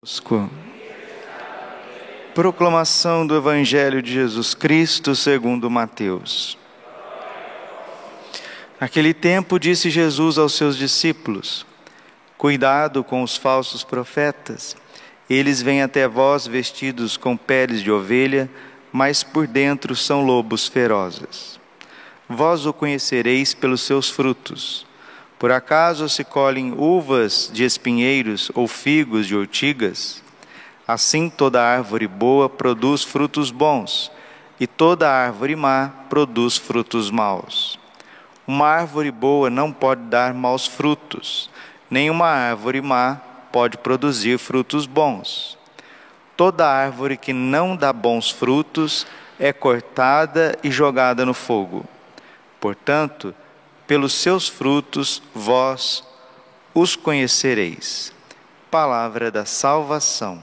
conosco. Proclamação do Evangelho de Jesus Cristo segundo Mateus. Naquele tempo disse Jesus aos seus discípulos: Cuidado com os falsos profetas. Eles vêm até vós vestidos com peles de ovelha, mas por dentro são lobos ferozes. Vós o conhecereis pelos seus frutos. Por acaso se colhem uvas de espinheiros ou figos de ortigas? Assim toda árvore boa produz frutos bons, e toda árvore má produz frutos maus. Uma árvore boa não pode dar maus frutos, nem uma árvore má pode produzir frutos bons. Toda árvore que não dá bons frutos é cortada e jogada no fogo. Portanto, pelos seus frutos vós os conhecereis. Palavra da salvação.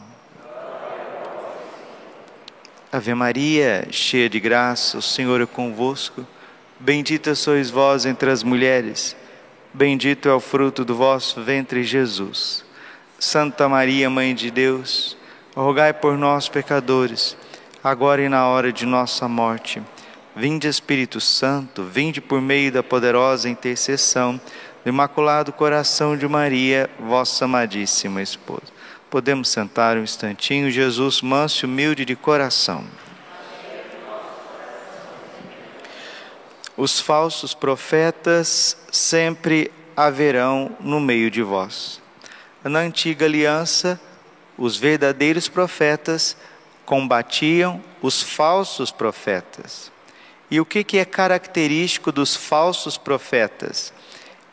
Ave Maria, cheia de graça, o Senhor é convosco. Bendita sois vós entre as mulheres, bendito é o fruto do vosso ventre, Jesus. Santa Maria, Mãe de Deus, rogai por nós, pecadores, agora e na hora de nossa morte. Vinde Espírito Santo, vinde por meio da poderosa intercessão do Imaculado Coração de Maria, vossa amadíssima esposa. Podemos sentar um instantinho, Jesus, manso e humilde de coração. Os falsos profetas sempre haverão no meio de vós. Na antiga aliança, os verdadeiros profetas combatiam os falsos profetas. E o que, que é característico dos falsos profetas?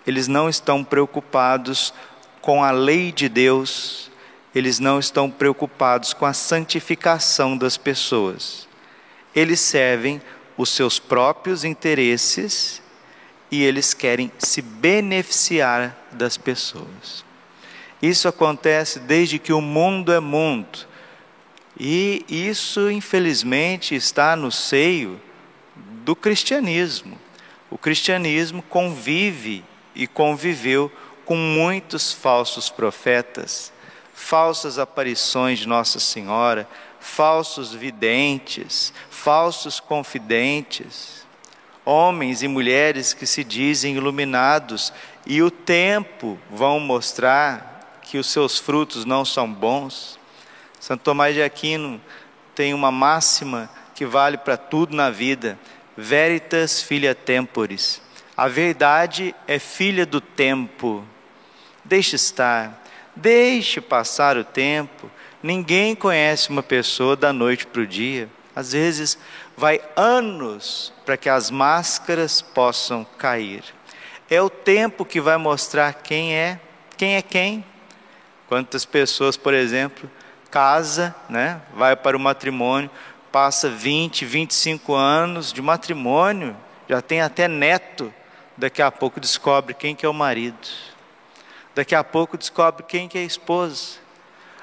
Eles não estão preocupados com a lei de Deus, eles não estão preocupados com a santificação das pessoas. Eles servem os seus próprios interesses e eles querem se beneficiar das pessoas. Isso acontece desde que o mundo é mundo. E isso, infelizmente, está no seio do cristianismo. O cristianismo convive e conviveu com muitos falsos profetas, falsas aparições de Nossa Senhora, falsos videntes, falsos confidentes, homens e mulheres que se dizem iluminados e o tempo vão mostrar que os seus frutos não são bons. Santo Tomás de Aquino tem uma máxima que vale para tudo na vida: Veritas filia temporis. A verdade é filha do tempo. Deixe estar, deixe passar o tempo. Ninguém conhece uma pessoa da noite para o dia. Às vezes, vai anos para que as máscaras possam cair. É o tempo que vai mostrar quem é, quem é quem. Quantas pessoas, por exemplo, casa, né, vai para o matrimônio, passa 20, 25 anos de matrimônio, já tem até neto, daqui a pouco descobre quem que é o marido. Daqui a pouco descobre quem que é a esposa.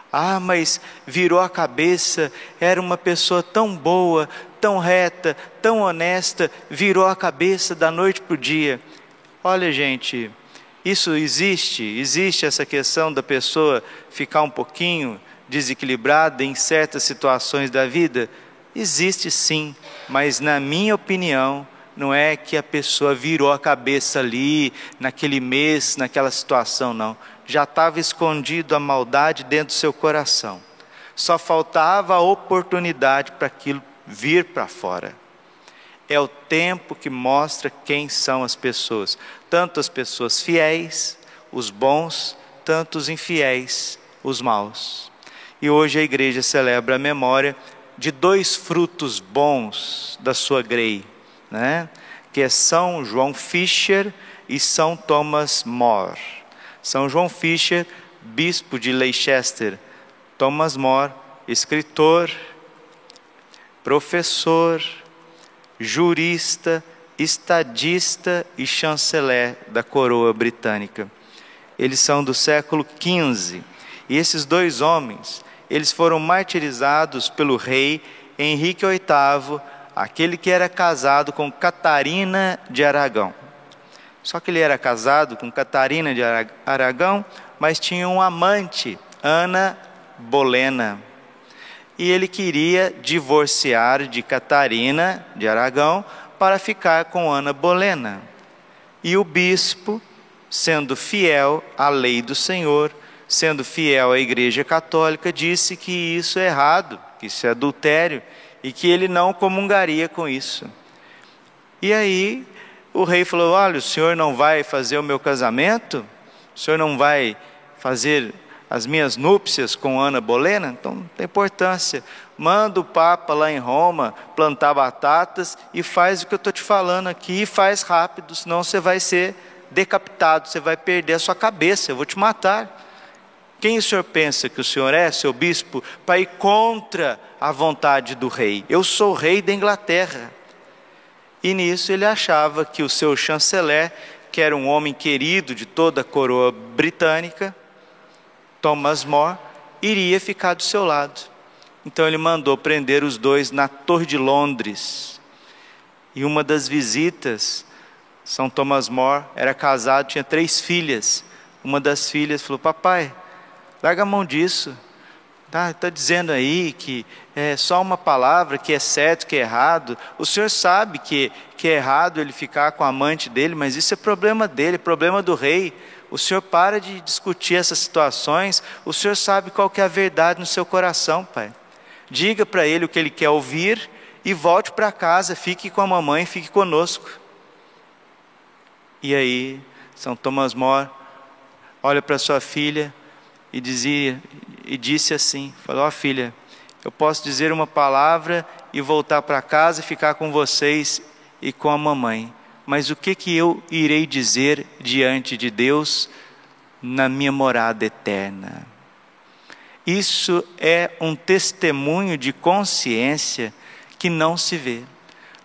Ah, mas virou a cabeça, era uma pessoa tão boa, tão reta, tão honesta, virou a cabeça da noite para o dia. Olha, gente, isso existe, existe essa questão da pessoa ficar um pouquinho desequilibrada em certas situações da vida? Existe sim, mas na minha opinião, não é que a pessoa virou a cabeça ali, naquele mês, naquela situação, não. Já estava escondido a maldade dentro do seu coração. Só faltava a oportunidade para aquilo vir para fora. É o tempo que mostra quem são as pessoas, tanto as pessoas fiéis, os bons, tanto os infiéis, os maus. E hoje a igreja celebra a memória de dois frutos bons da sua grei, né? que é São João Fischer e São Thomas More. São João Fischer, bispo de Leicester, Thomas More, escritor, professor, jurista, estadista e chanceler da coroa britânica. Eles são do século XV. E esses dois homens, eles foram martirizados pelo rei Henrique VIII, aquele que era casado com Catarina de Aragão. Só que ele era casado com Catarina de Aragão, mas tinha um amante, Ana Bolena. E ele queria divorciar de Catarina de Aragão para ficar com Ana Bolena. E o bispo, sendo fiel à lei do Senhor, sendo fiel à Igreja Católica, disse que isso é errado, que isso é adultério e que ele não comungaria com isso. E aí o rei falou: Olha, o senhor não vai fazer o meu casamento? O senhor não vai fazer as minhas núpcias com Ana Bolena? Então não tem importância. Manda o Papa lá em Roma plantar batatas e faz o que eu estou te falando aqui e faz rápido, senão você vai ser decapitado, você vai perder a sua cabeça, eu vou te matar. Quem o senhor pensa que o senhor é, seu bispo, para ir contra a vontade do rei? Eu sou rei da Inglaterra. E nisso ele achava que o seu chanceler, que era um homem querido de toda a coroa britânica, Thomas More, iria ficar do seu lado. Então ele mandou prender os dois na Torre de Londres. E uma das visitas, São Thomas More era casado, tinha três filhas. Uma das filhas falou: Papai, Larga a mão disso. Está tá dizendo aí que é só uma palavra que é certo, que é errado. O senhor sabe que, que é errado ele ficar com a amante dele, mas isso é problema dele, problema do rei. O senhor para de discutir essas situações. O senhor sabe qual que é a verdade no seu coração, pai. Diga para ele o que ele quer ouvir e volte para casa. Fique com a mamãe, fique conosco. E aí, São Tomás More olha para sua filha e dizia e disse assim: falou, ó oh, filha, eu posso dizer uma palavra e voltar para casa e ficar com vocês e com a mamãe. Mas o que que eu irei dizer diante de Deus na minha morada eterna? Isso é um testemunho de consciência que não se vê.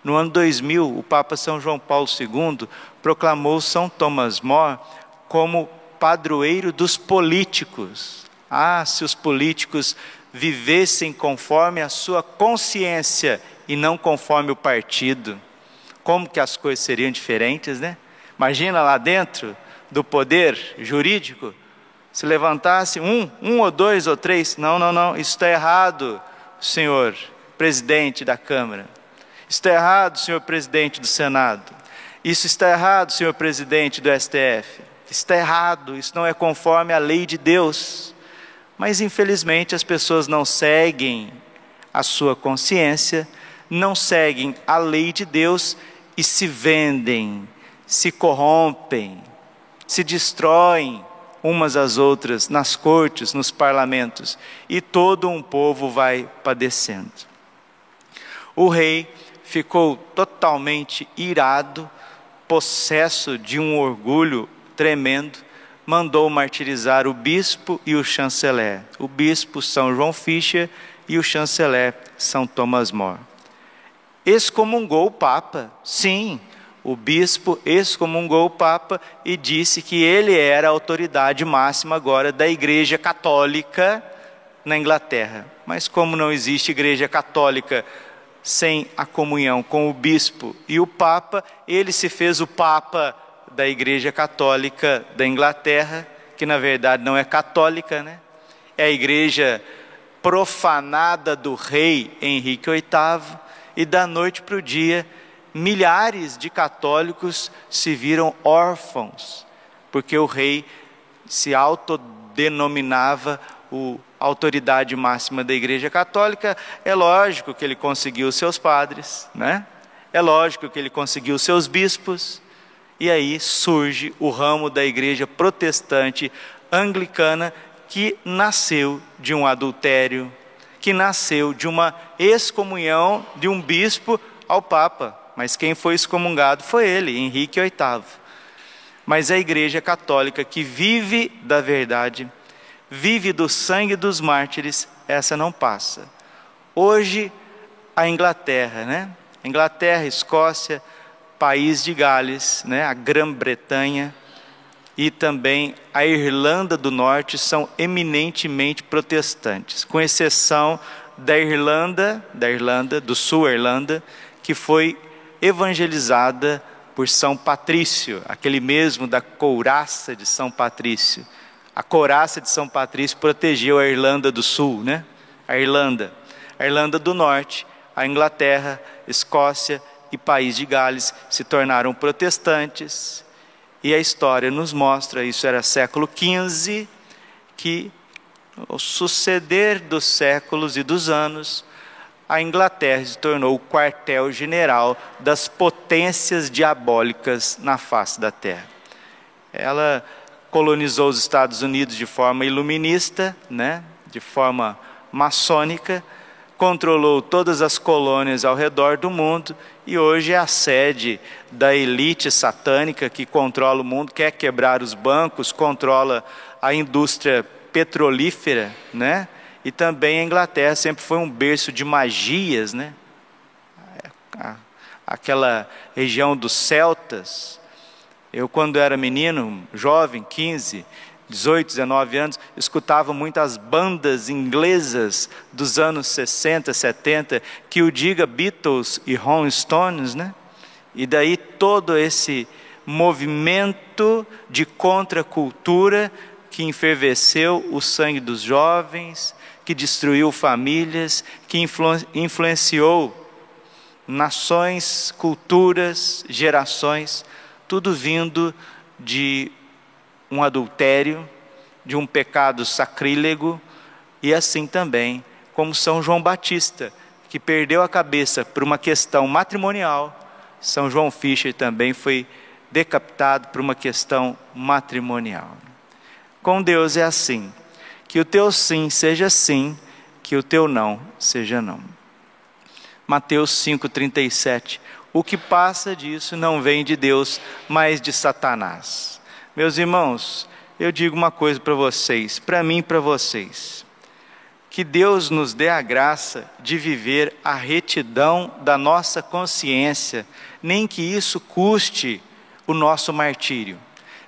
No ano 2000, o Papa São João Paulo II proclamou São Thomas More como padroeiro dos políticos. Ah, se os políticos vivessem conforme a sua consciência e não conforme o partido, como que as coisas seriam diferentes, né? Imagina lá dentro do poder jurídico, se levantasse um, um ou dois ou três, não, não, não, isso está errado, senhor presidente da Câmara. Isso está errado, senhor presidente do Senado. Isso está errado, senhor presidente do STF está errado, isso não é conforme a lei de Deus. Mas infelizmente as pessoas não seguem a sua consciência, não seguem a lei de Deus e se vendem, se corrompem, se destroem umas às outras nas cortes, nos parlamentos, e todo um povo vai padecendo. O rei ficou totalmente irado, possesso de um orgulho tremendo, mandou martirizar o bispo e o chanceler. O bispo São João Fischer e o chanceler São Thomas More. Excomungou o Papa, sim, o bispo excomungou o Papa e disse que ele era a autoridade máxima agora da Igreja Católica na Inglaterra. Mas como não existe Igreja Católica sem a comunhão com o bispo e o Papa, ele se fez o Papa da Igreja Católica da Inglaterra, que na verdade não é católica, né? É a igreja profanada do rei Henrique VIII, e da noite para o dia, milhares de católicos se viram órfãos, porque o rei se autodenominava o autoridade máxima da Igreja Católica. É lógico que ele conseguiu seus padres, né? É lógico que ele conseguiu seus bispos, e aí surge o ramo da igreja protestante anglicana que nasceu de um adultério, que nasceu de uma excomunhão de um bispo ao Papa. Mas quem foi excomungado foi ele, Henrique VIII. Mas a igreja católica que vive da verdade, vive do sangue dos mártires, essa não passa. Hoje, a Inglaterra, né? Inglaterra, Escócia, país de Gales, né, a Grã-Bretanha e também a Irlanda do Norte são eminentemente protestantes, com exceção da Irlanda, da Irlanda do Sul, Irlanda, que foi evangelizada por São Patrício, aquele mesmo da couraça de São Patrício. a coraça de São Patrício protegeu a Irlanda do Sul, né? A Irlanda, a Irlanda do Norte, a Inglaterra, Escócia e País de Gales se tornaram protestantes. E a história nos mostra, isso era século XV, que o suceder dos séculos e dos anos, a Inglaterra se tornou o quartel-general das potências diabólicas na face da Terra. Ela colonizou os Estados Unidos de forma iluminista, né, de forma maçônica, controlou todas as colônias ao redor do mundo e hoje é a sede da elite satânica que controla o mundo, quer quebrar os bancos, controla a indústria petrolífera, né? E também a Inglaterra sempre foi um berço de magias, né? Aquela região dos celtas. Eu, quando era menino, jovem, 15, 18, 19 anos, escutava muitas bandas inglesas dos anos 60, 70, que o diga Beatles e Rolling Stones, né? E daí todo esse movimento de contracultura que enferveceu o sangue dos jovens, que destruiu famílias, que influ influenciou nações, culturas, gerações, tudo vindo de um adultério, de um pecado sacrílego, e assim também como São João Batista, que perdeu a cabeça por uma questão matrimonial, São João Fischer também foi decapitado por uma questão matrimonial. Com Deus é assim, que o teu sim seja sim, que o teu não seja não. Mateus 5,37. O que passa disso não vem de Deus, mas de Satanás. Meus irmãos, eu digo uma coisa para vocês, para mim e para vocês. Que Deus nos dê a graça de viver a retidão da nossa consciência, nem que isso custe o nosso martírio,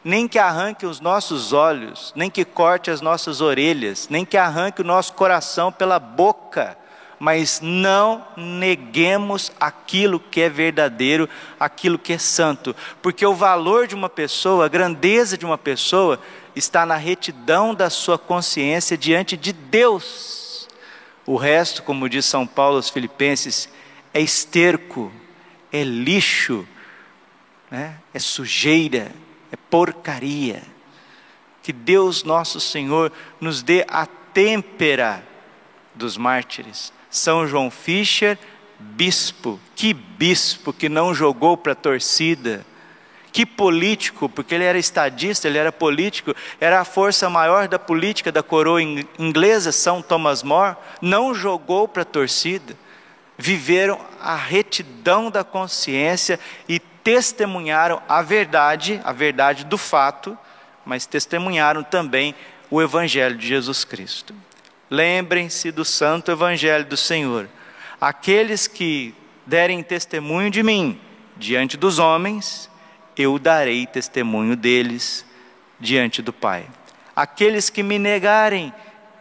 nem que arranque os nossos olhos, nem que corte as nossas orelhas, nem que arranque o nosso coração pela boca, mas não neguemos aquilo que é verdadeiro, aquilo que é santo, porque o valor de uma pessoa, a grandeza de uma pessoa, está na retidão da sua consciência diante de Deus. O resto, como diz São Paulo aos Filipenses, é esterco, é lixo, né? é sujeira, é porcaria. Que Deus nosso Senhor nos dê a têmpera dos mártires, são João Fischer, bispo. Que bispo que não jogou para a torcida. Que político, porque ele era estadista, ele era político, era a força maior da política da coroa inglesa, São Thomas More, não jogou para a torcida. Viveram a retidão da consciência e testemunharam a verdade, a verdade do fato, mas testemunharam também o Evangelho de Jesus Cristo. Lembrem-se do santo evangelho do Senhor. Aqueles que derem testemunho de mim diante dos homens, eu darei testemunho deles diante do Pai. Aqueles que me negarem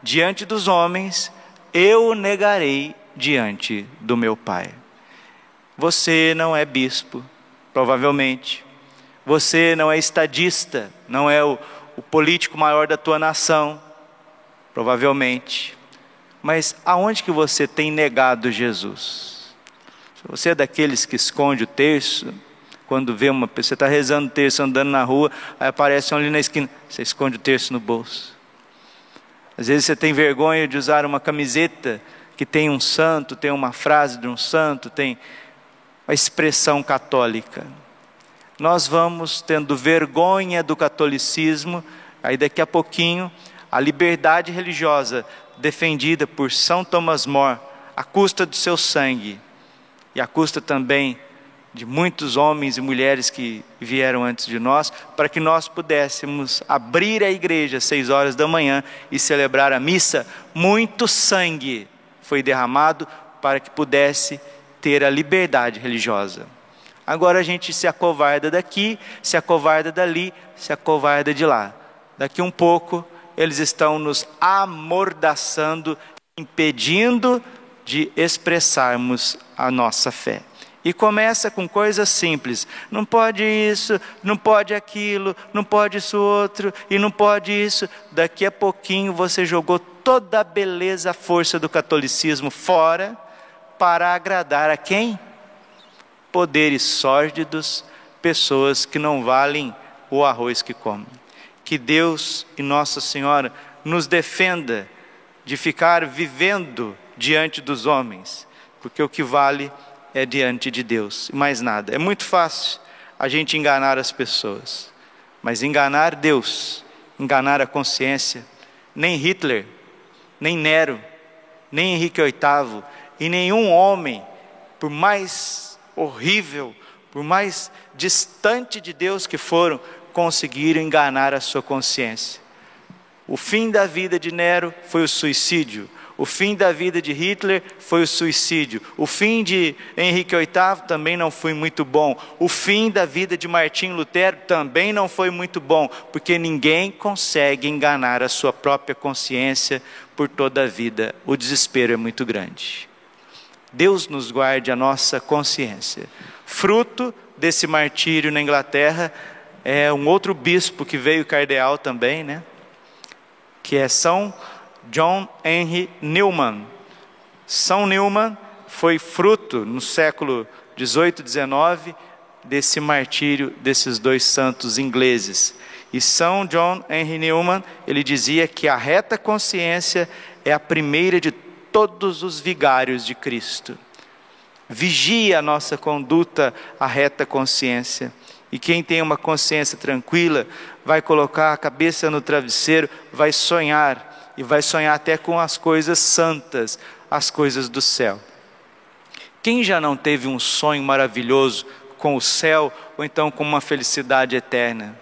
diante dos homens, eu negarei diante do meu Pai. Você não é bispo, provavelmente. Você não é estadista, não é o, o político maior da tua nação provavelmente. Mas aonde que você tem negado Jesus? Você é daqueles que esconde o terço, quando vê uma pessoa, está rezando o terço, andando na rua, aí aparece um ali na esquina, você esconde o terço no bolso. Às vezes você tem vergonha de usar uma camiseta que tem um santo, tem uma frase de um santo, tem a expressão católica. Nós vamos tendo vergonha do catolicismo, aí daqui a pouquinho a liberdade religiosa defendida por São Thomas More, à custa do seu sangue e à custa também de muitos homens e mulheres que vieram antes de nós, para que nós pudéssemos abrir a igreja às seis horas da manhã e celebrar a missa. Muito sangue foi derramado para que pudesse ter a liberdade religiosa. Agora a gente se acovarda daqui, se acovarda dali, se acovarda de lá. Daqui um pouco eles estão nos amordaçando, impedindo de expressarmos a nossa fé. E começa com coisas simples. Não pode isso, não pode aquilo, não pode isso outro, e não pode isso. Daqui a pouquinho você jogou toda a beleza, a força do catolicismo fora para agradar a quem? Poderes sórdidos, pessoas que não valem o arroz que comem. Que Deus e Nossa Senhora nos defenda de ficar vivendo diante dos homens, porque o que vale é diante de Deus, e mais nada. É muito fácil a gente enganar as pessoas, mas enganar Deus, enganar a consciência, nem Hitler, nem Nero, nem Henrique VIII e nenhum homem, por mais horrível, por mais distante de Deus que foram, conseguiram enganar a sua consciência. O fim da vida de Nero foi o suicídio. O fim da vida de Hitler foi o suicídio. O fim de Henrique VIII também não foi muito bom. O fim da vida de Martim Lutero também não foi muito bom, porque ninguém consegue enganar a sua própria consciência por toda a vida. O desespero é muito grande. Deus nos guarde a nossa consciência. Fruto desse martírio na Inglaterra é um outro bispo que veio cardeal também, né? que é São John Henry Newman. São Newman foi fruto no século 18, 19 desse martírio desses dois santos ingleses. E São John Henry Newman, ele dizia que a reta consciência é a primeira de todos os vigários de Cristo. Vigia a nossa conduta a reta consciência. E quem tem uma consciência tranquila vai colocar a cabeça no travesseiro, vai sonhar, e vai sonhar até com as coisas santas, as coisas do céu. Quem já não teve um sonho maravilhoso com o céu, ou então com uma felicidade eterna?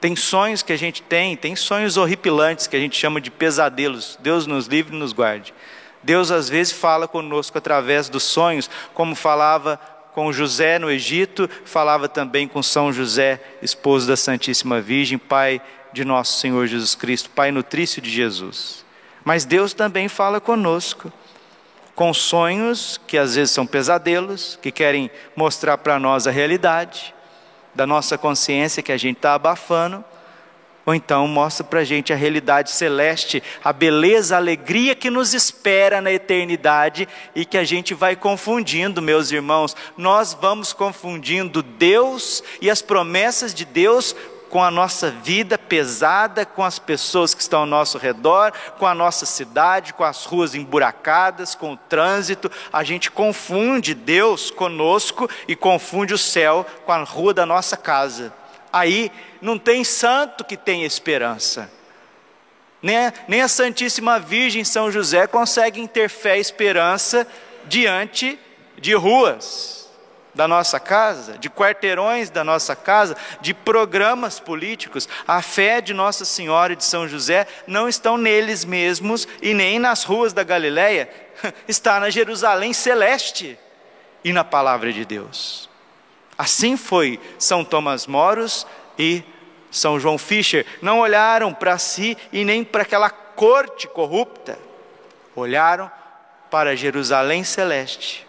Tem sonhos que a gente tem, tem sonhos horripilantes que a gente chama de pesadelos. Deus nos livre e nos guarde. Deus às vezes fala conosco através dos sonhos, como falava com José no Egito, falava também com São José, esposo da Santíssima Virgem, pai de nosso Senhor Jesus Cristo, pai nutrício de Jesus. Mas Deus também fala conosco, com sonhos que às vezes são pesadelos, que querem mostrar para nós a realidade da nossa consciência que a gente está abafando, ou então mostra para a gente a realidade celeste, a beleza, a alegria que nos espera na eternidade e que a gente vai confundindo, meus irmãos. Nós vamos confundindo Deus e as promessas de Deus com a nossa vida pesada, com as pessoas que estão ao nosso redor, com a nossa cidade, com as ruas emburacadas, com o trânsito. A gente confunde Deus conosco e confunde o céu com a rua da nossa casa. Aí não tem santo que tenha esperança. Nem a, nem a Santíssima Virgem São José conseguem ter fé e esperança diante de ruas da nossa casa, de quarteirões da nossa casa, de programas políticos. A fé de Nossa Senhora e de São José não estão neles mesmos e nem nas ruas da Galileia, está na Jerusalém celeste e na palavra de Deus. Assim foi São Tomás Moros e São João Fischer. Não olharam para si e nem para aquela corte corrupta. Olharam para Jerusalém celeste.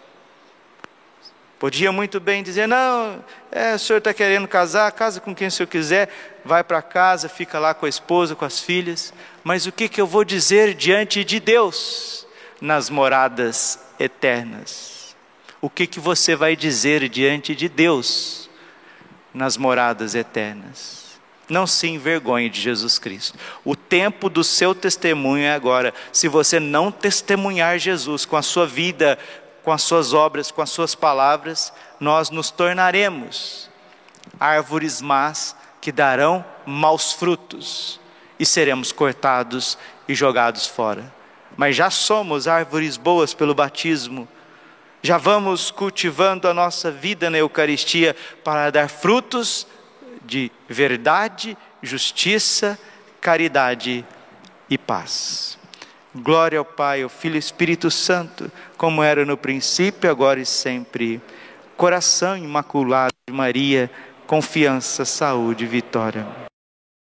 Podia muito bem dizer: não, é, o senhor está querendo casar, casa com quem o senhor quiser, vai para casa, fica lá com a esposa, com as filhas. Mas o que, que eu vou dizer diante de Deus nas moradas eternas? O que, que você vai dizer diante de Deus nas moradas eternas. Não se envergonhe de Jesus Cristo. O tempo do seu testemunho é agora. Se você não testemunhar Jesus com a sua vida, com as suas obras, com as suas palavras, nós nos tornaremos árvores más que darão maus frutos e seremos cortados e jogados fora. Mas já somos árvores boas pelo batismo já vamos cultivando a nossa vida na Eucaristia para dar frutos de verdade, justiça, caridade e paz. Glória ao Pai, ao Filho e Espírito Santo, como era no princípio, agora e sempre. Coração imaculado de Maria, confiança, saúde e vitória.